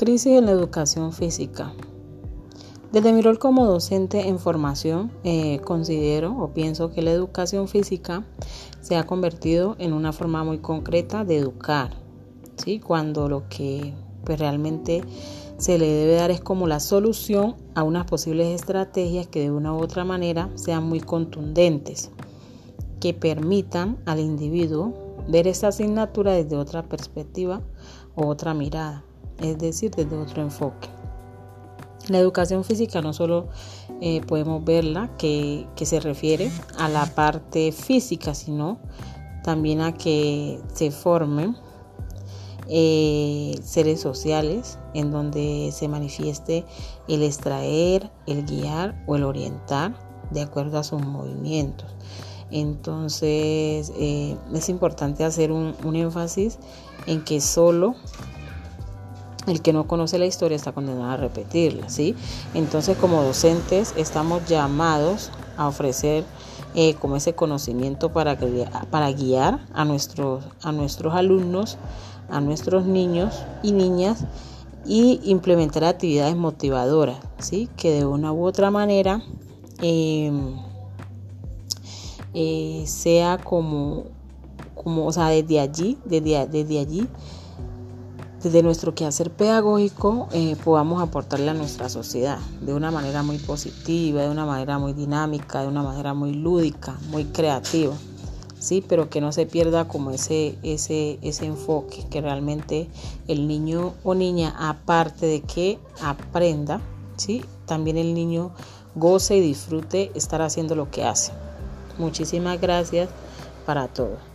Crisis en la educación física. Desde mi rol como docente en formación, eh, considero o pienso que la educación física se ha convertido en una forma muy concreta de educar, ¿sí? cuando lo que pues, realmente se le debe dar es como la solución a unas posibles estrategias que de una u otra manera sean muy contundentes, que permitan al individuo ver esta asignatura desde otra perspectiva o otra mirada es decir, desde otro enfoque. La educación física no solo eh, podemos verla que, se refiere a la parte física, sino también a que se formen eh, seres sociales en donde se manifieste el extraer, el guiar o el orientar de acuerdo a sus movimientos. Entonces eh, es importante hacer un, un énfasis en que solo el que no conoce la historia está condenado a repetirla, ¿sí? Entonces, como docentes, estamos llamados a ofrecer eh, como ese conocimiento para, para guiar a nuestros, a nuestros alumnos, a nuestros niños y niñas y implementar actividades motivadoras, ¿sí? Que de una u otra manera em, eh, sea como, como, o sea, desde allí, desde, desde allí desde nuestro quehacer pedagógico eh, podamos aportarle a nuestra sociedad de una manera muy positiva, de una manera muy dinámica, de una manera muy lúdica, muy creativa, sí, pero que no se pierda como ese, ese, ese enfoque, que realmente el niño o niña, aparte de que aprenda, sí, también el niño goce y disfrute estar haciendo lo que hace. Muchísimas gracias para todos.